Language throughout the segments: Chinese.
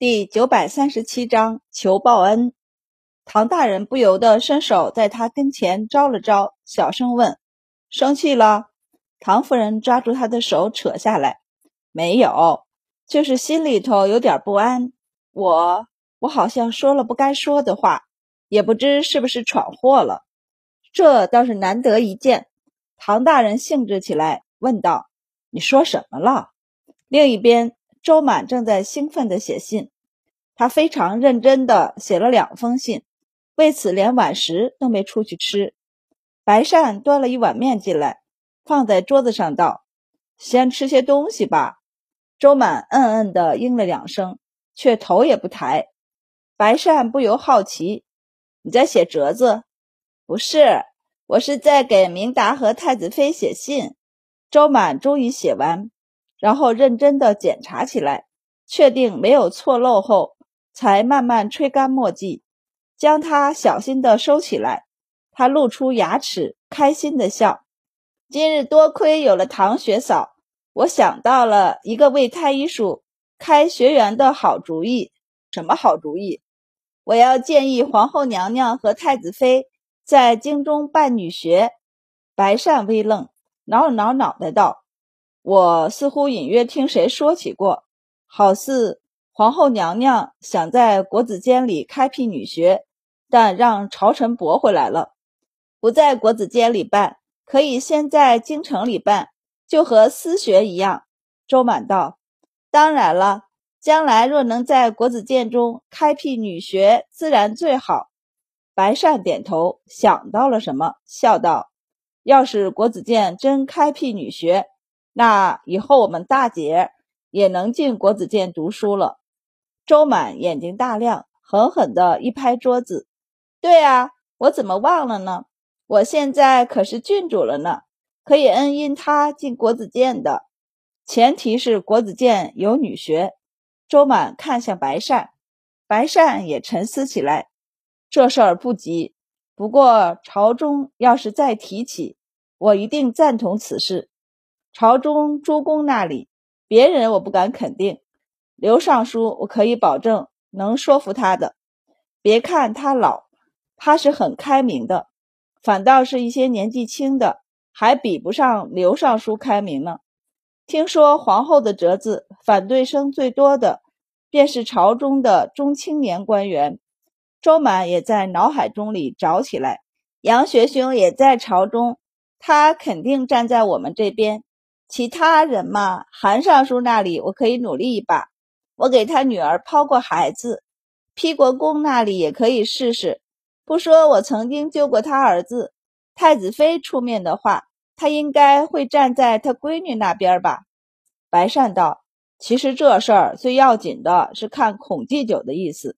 第九百三十七章求报恩。唐大人不由得伸手在他跟前招了招，小声问：“生气了？”唐夫人抓住他的手扯下来：“没有，就是心里头有点不安。我，我好像说了不该说的话，也不知是不是闯祸了。这倒是难得一见。”唐大人兴致起来，问道：“你说什么了？”另一边。周满正在兴奋地写信，他非常认真地写了两封信，为此连晚食都没出去吃。白善端了一碗面进来，放在桌子上道：“先吃些东西吧。”周满嗯嗯地应了两声，却头也不抬。白善不由好奇：“你在写折子？”“不是，我是在给明达和太子妃写信。”周满终于写完。然后认真的检查起来，确定没有错漏后，才慢慢吹干墨迹，将它小心的收起来。他露出牙齿，开心的笑。今日多亏有了唐学嫂，我想到了一个为太医署开学员的好主意。什么好主意？我要建议皇后娘娘和太子妃在京中办女学。白善微愣，挠了挠脑袋道。我似乎隐约听谁说起过，好似皇后娘娘想在国子监里开辟女学，但让朝臣驳回来了，不在国子监里办，可以先在京城里办，就和私学一样。周满道：“当然了，将来若能在国子监中开辟女学，自然最好。”白善点头，想到了什么，笑道：“要是国子监真开辟女学。”那以后我们大姐也能进国子监读书了。周满眼睛大亮，狠狠地一拍桌子：“对啊，我怎么忘了呢？我现在可是郡主了呢，可以恩荫他进国子监的，前提是国子监有女学。”周满看向白善，白善也沉思起来：“这事儿不急，不过朝中要是再提起，我一定赞同此事。”朝中诸公那里，别人我不敢肯定。刘尚书，我可以保证能说服他的。别看他老，他是很开明的。反倒是一些年纪轻的，还比不上刘尚书开明呢。听说皇后的折子反对声最多的，便是朝中的中青年官员。周满也在脑海中里找起来。杨学兄也在朝中，他肯定站在我们这边。其他人嘛，韩尚书那里我可以努力一把，我给他女儿抛过孩子。批国公那里也可以试试，不说我曾经救过他儿子。太子妃出面的话，他应该会站在他闺女那边吧？白善道：“其实这事儿最要紧的是看孔祭酒的意思。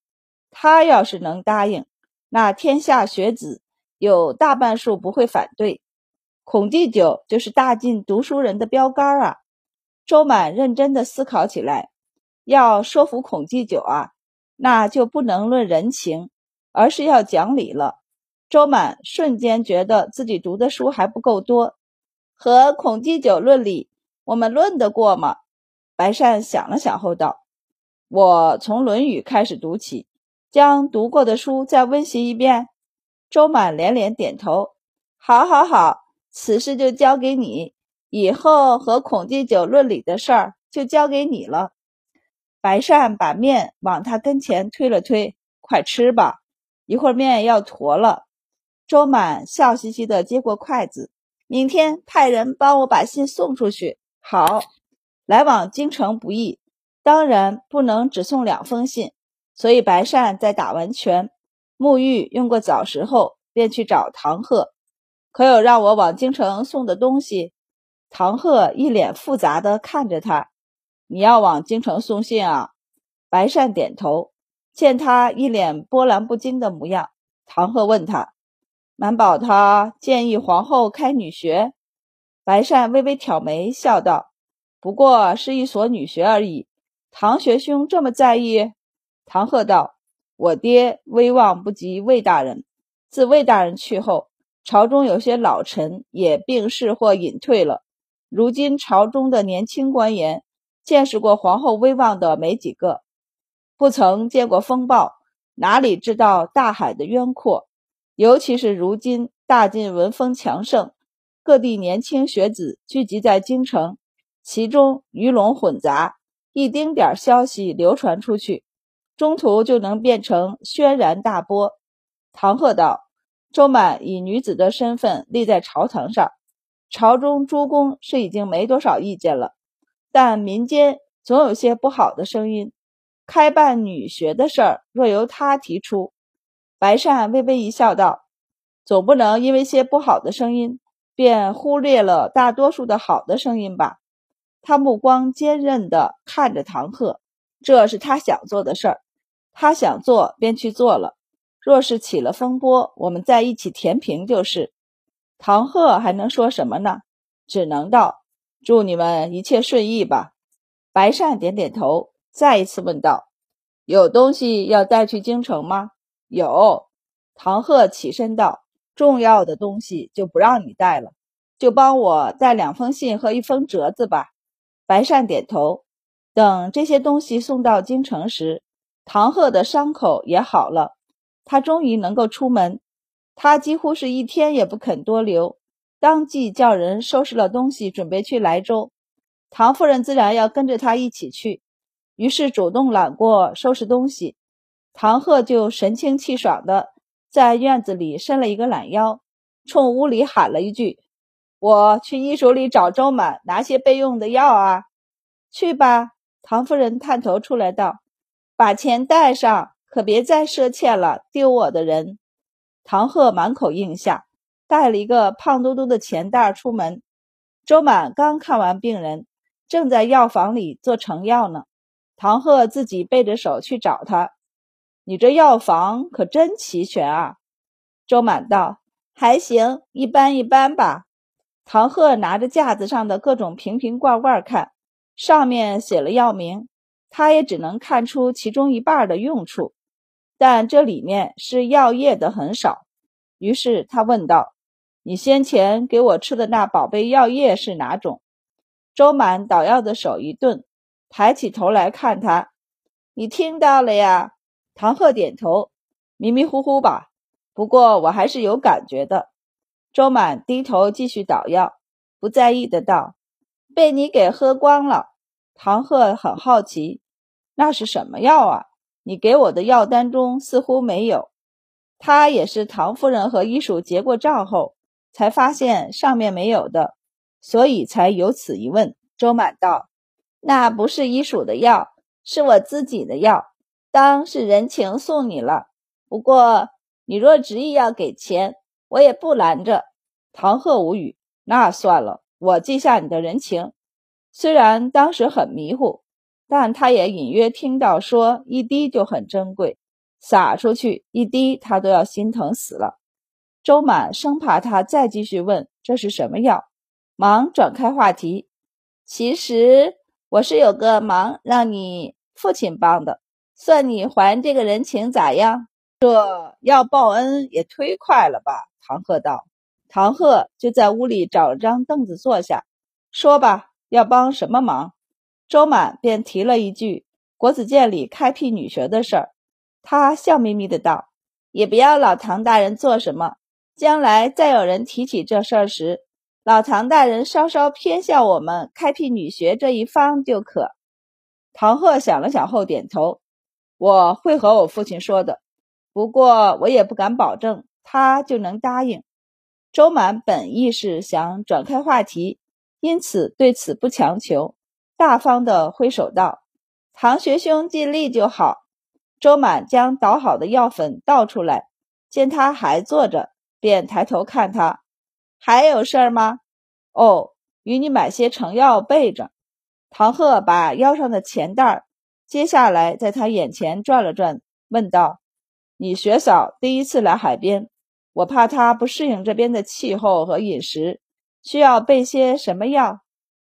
他要是能答应，那天下学子有大半数不会反对。”孔祭酒就是大晋读书人的标杆啊！周满认真的思考起来，要说服孔祭酒啊，那就不能论人情，而是要讲理了。周满瞬间觉得自己读的书还不够多，和孔祭酒论理，我们论得过吗？白善想了想后道：“我从《论语》开始读起，将读过的书再温习一遍。”周满连连点头：“好，好，好。”此事就交给你，以后和孔祭酒论理的事儿就交给你了。白善把面往他跟前推了推，快吃吧，一会儿面要坨了。周满笑嘻嘻的接过筷子，明天派人帮我把信送出去。好，来往京城不易，当然不能只送两封信，所以白善在打完拳、沐浴、用过早食后，便去找唐鹤。可有让我往京城送的东西？唐鹤一脸复杂的看着他。你要往京城送信啊？白善点头。见他一脸波澜不惊的模样，唐鹤问他：“满宝他建议皇后开女学？”白善微微挑眉，笑道：“不过是一所女学而已。唐学兄这么在意？”唐鹤道：“我爹威望不及魏大人，自魏大人去后。”朝中有些老臣也病逝或隐退了，如今朝中的年轻官员见识过皇后威望的没几个。不曾见过风暴，哪里知道大海的渊阔？尤其是如今大晋文风强盛，各地年轻学子聚集在京城，其中鱼龙混杂，一丁点消息流传出去，中途就能变成轩然大波。唐鹤道：“周满以女子的身份立在朝堂上，朝中诸公是已经没多少意见了，但民间总有些不好的声音。开办女学的事儿，若由他提出。”白善微微一笑，道：“总不能因为些不好的声音，便忽略了大多数的好的声音吧？”他目光坚韧地看着唐鹤，这是他想做的事儿，他想做便去做了。若是起了风波，我们在一起填平就是。唐鹤还能说什么呢？只能道：“祝你们一切顺意吧。”白善点点头，再一次问道：“有东西要带去京城吗？”有，唐鹤起身道：“重要的东西就不让你带了，就帮我带两封信和一封折子吧。”白善点头。等这些东西送到京城时，唐鹤的伤口也好了，他终于能够出门。他几乎是一天也不肯多留，当即叫人收拾了东西，准备去莱州。唐夫人自然要跟着他一起去，于是主动揽过收拾东西。唐鹤就神清气爽的在院子里伸了一个懒腰，冲屋里喊了一句：“我去医署里找周满拿些备用的药啊。”“去吧。”唐夫人探头出来道，“把钱带上，可别再赊欠了，丢我的人。”唐鹤满口应下，带了一个胖嘟嘟的钱袋出门。周满刚看完病人，正在药房里做成药呢。唐鹤自己背着手去找他。你这药房可真齐全啊！周满道：“还行，一般一般吧。”唐鹤拿着架子上的各种瓶瓶罐罐看，上面写了药名，他也只能看出其中一半的用处，但这里面是药液的很少。于是他问道：“你先前给我吃的那宝贝药液是哪种？”周满捣药的手一顿，抬起头来看他：“你听到了呀？”唐鹤点头，迷迷糊糊吧，不过我还是有感觉的。周满低头继续捣药，不在意的道：“被你给喝光了。”唐鹤很好奇，那是什么药啊？你给我的药单中似乎没有。他也是唐夫人和医署结过账后，才发现上面没有的，所以才有此一问。周满道：“那不是医署的药，是我自己的药。”当是人情送你了，不过你若执意要给钱，我也不拦着。唐鹤无语，那算了，我记下你的人情。虽然当时很迷糊，但他也隐约听到说一滴就很珍贵，撒出去一滴他都要心疼死了。周满生怕他再继续问这是什么药，忙转开话题。其实我是有个忙让你父亲帮的。算你还这个人情咋样？这要报恩也忒快了吧？唐鹤道。唐鹤就在屋里找了张凳子坐下，说吧，要帮什么忙？周满便提了一句国子监里开辟女学的事儿。他笑眯眯的道：“也不要老唐大人做什么，将来再有人提起这事儿时，老唐大人稍稍偏向我们开辟女学这一方就可。”唐鹤想了想后点头。我会和我父亲说的，不过我也不敢保证他就能答应。周满本意是想转开话题，因此对此不强求，大方的挥手道：“唐学兄尽力就好。”周满将捣好的药粉倒出来，见他还坐着，便抬头看他：“还有事儿吗？”“哦，与你买些成药备着。”唐鹤把腰上的钱袋。接下来，在他眼前转了转，问道：“你学嫂第一次来海边，我怕她不适应这边的气候和饮食，需要备些什么药？”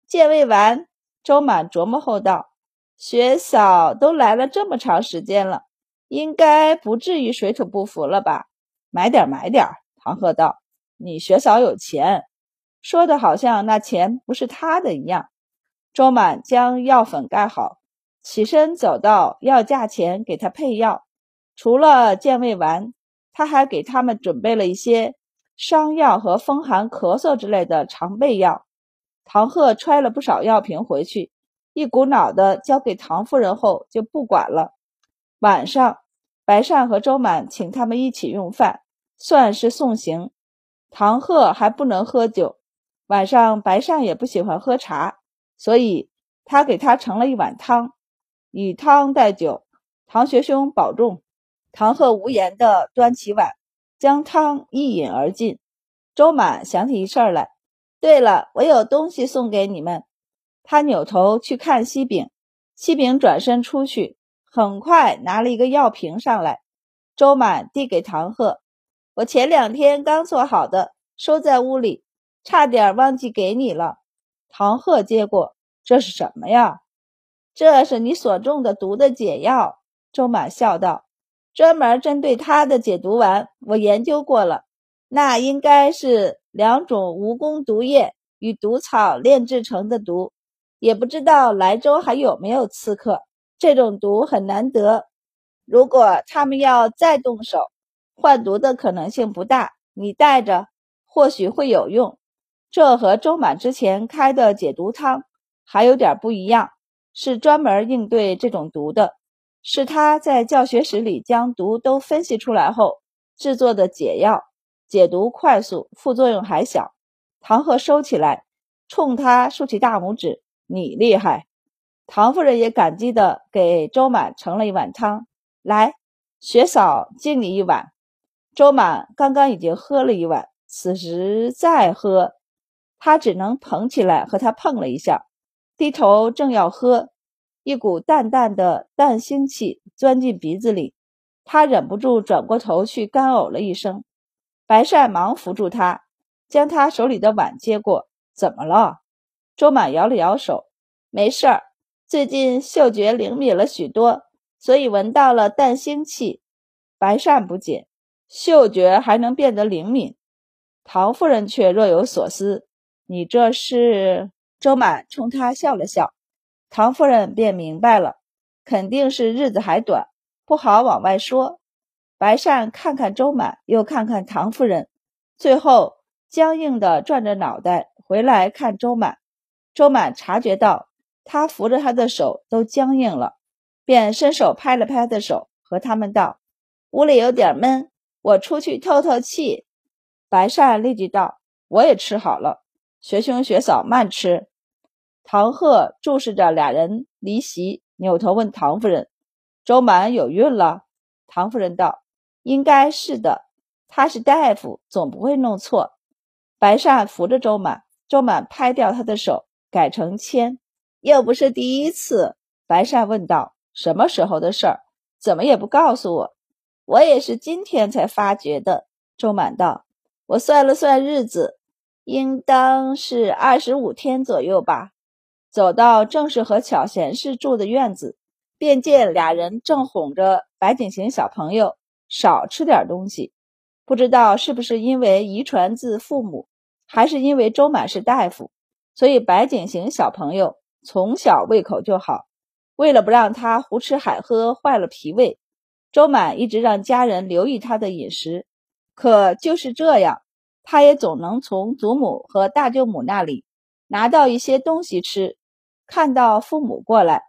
见未完，周满琢磨后道：“学嫂都来了这么长时间了，应该不至于水土不服了吧？买点买点。”唐鹤道：“你学嫂有钱，说的好像那钱不是他的一样。”周满将药粉盖好。起身走到药架前给他配药。除了健胃丸，他还给他们准备了一些伤药和风寒咳嗽之类的常备药。唐鹤揣了不少药瓶回去，一股脑的交给唐夫人后就不管了。晚上，白善和周满请他们一起用饭，算是送行。唐鹤还不能喝酒，晚上白善也不喜欢喝茶，所以他给他盛了一碗汤。以汤代酒，唐学兄保重。唐鹤无言地端起碗，将汤一饮而尽。周满想起一事儿来，对了，我有东西送给你们。他扭头去看西饼，西饼转身出去，很快拿了一个药瓶上来。周满递给唐鹤：“我前两天刚做好的，收在屋里，差点忘记给你了。”唐鹤接过：“这是什么呀？”这是你所中的毒的解药，周满笑道：“专门针对他的解毒丸，我研究过了，那应该是两种蜈蚣毒液与毒草炼制成的毒。也不知道莱州还有没有刺客，这种毒很难得。如果他们要再动手，换毒的可能性不大。你带着，或许会有用。这和周满之前开的解毒汤还有点不一样。”是专门应对这种毒的，是他在教学室里将毒都分析出来后制作的解药，解毒快速，副作用还小。唐鹤收起来，冲他竖起大拇指：“你厉害！”唐夫人也感激地给周满盛了一碗汤，来，学嫂敬你一碗。周满刚刚已经喝了一碗，此时再喝，他只能捧起来和他碰了一下。低头正要喝，一股淡淡的蛋腥气钻进鼻子里，他忍不住转过头去干呕了一声。白善忙扶住他，将他手里的碗接过。怎么了？周满摇了摇手，没事儿。最近嗅觉灵敏了许多，所以闻到了淡腥气。白善不解，嗅觉还能变得灵敏？唐夫人却若有所思。你这是？周满冲他笑了笑，唐夫人便明白了，肯定是日子还短，不好往外说。白善看看周满，又看看唐夫人，最后僵硬地转着脑袋回来看周满。周满察觉到他扶着他的手都僵硬了，便伸手拍了拍他的手，和他们道：“屋里有点闷，我出去透透气。”白善立即道：“我也吃好了，学兄学嫂慢吃。”唐鹤注视着俩人离席，扭头问唐夫人：“周满有孕了？”唐夫人道：“应该是的，他是大夫，总不会弄错。”白善扶着周满，周满拍掉他的手，改成牵。又不是第一次。白善问道：“什么时候的事儿？怎么也不告诉我？我也是今天才发觉的。”周满道：“我算了算日子，应当是二十五天左右吧。”走到正是和巧贤氏住的院子，便见俩人正哄着白景行小朋友少吃点东西。不知道是不是因为遗传自父母，还是因为周满是大夫，所以白景行小朋友从小胃口就好。为了不让他胡吃海喝坏了脾胃，周满一直让家人留意他的饮食。可就是这样，他也总能从祖母和大舅母那里拿到一些东西吃。看到父母过来，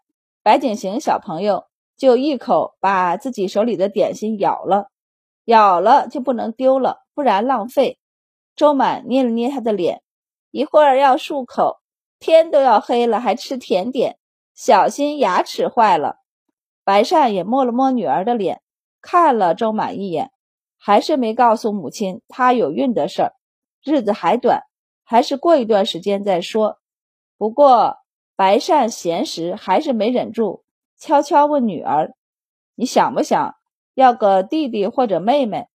白景行小朋友就一口把自己手里的点心咬了，咬了就不能丢了，不然浪费。周满捏了捏他的脸，一会儿要漱口，天都要黑了还吃甜点，小心牙齿坏了。白善也摸了摸女儿的脸，看了周满一眼，还是没告诉母亲她有孕的事儿。日子还短，还是过一段时间再说。不过。白善闲时还是没忍住，悄悄问女儿：“你想不想要个弟弟或者妹妹？”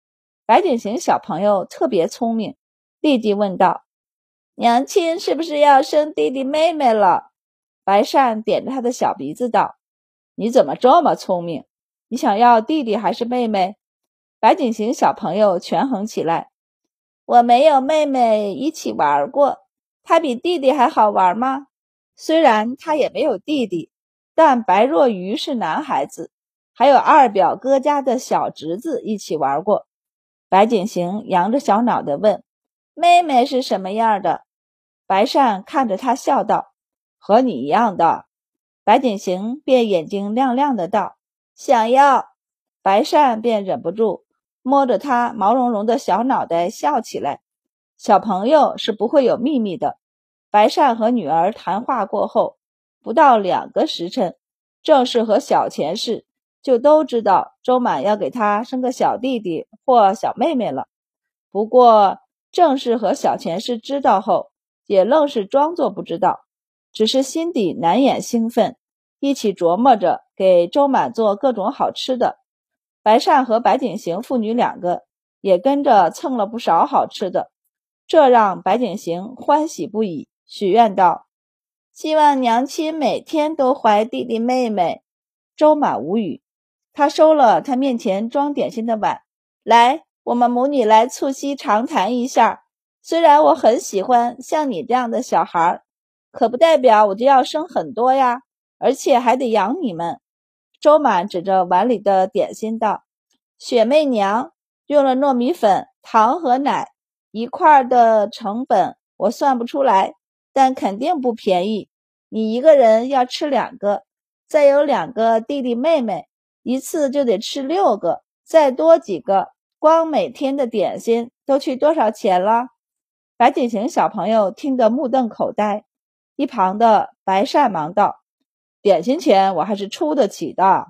白景行小朋友特别聪明，立即问道：“娘亲是不是要生弟弟妹妹了？”白善点着他的小鼻子道：“你怎么这么聪明？你想要弟弟还是妹妹？”白景行小朋友权衡起来：“我没有妹妹一起玩过，她比弟弟还好玩吗？”虽然他也没有弟弟，但白若愚是男孩子，还有二表哥家的小侄子一起玩过。白景行扬着小脑袋问：“妹妹是什么样的？”白善看着他笑道：“和你一样的。”白景行便眼睛亮亮的道：“想要。”白善便忍不住摸着他毛茸茸的小脑袋笑起来。小朋友是不会有秘密的。白善和女儿谈话过后，不到两个时辰，郑氏和小钱氏。就都知道周满要给他生个小弟弟或小妹妹了。不过郑氏和小钱氏知道后，也愣是装作不知道，只是心底难掩兴奋，一起琢磨着给周满做各种好吃的。白善和白景行父女两个也跟着蹭了不少好吃的，这让白景行欢喜不已，许愿道：“希望娘亲每天都怀弟弟妹妹。”周满无语。他收了他面前装点心的碗，来，我们母女来促膝长谈一下。虽然我很喜欢像你这样的小孩，可不代表我就要生很多呀，而且还得养你们。周满指着碗里的点心道：“雪媚娘用了糯米粉、糖和奶一块的成本我算不出来，但肯定不便宜。你一个人要吃两个，再有两个弟弟妹妹。”一次就得吃六个，再多几个，光每天的点心都去多少钱了？白景行小朋友听得目瞪口呆，一旁的白善忙道：“点心钱我还是出得起的。”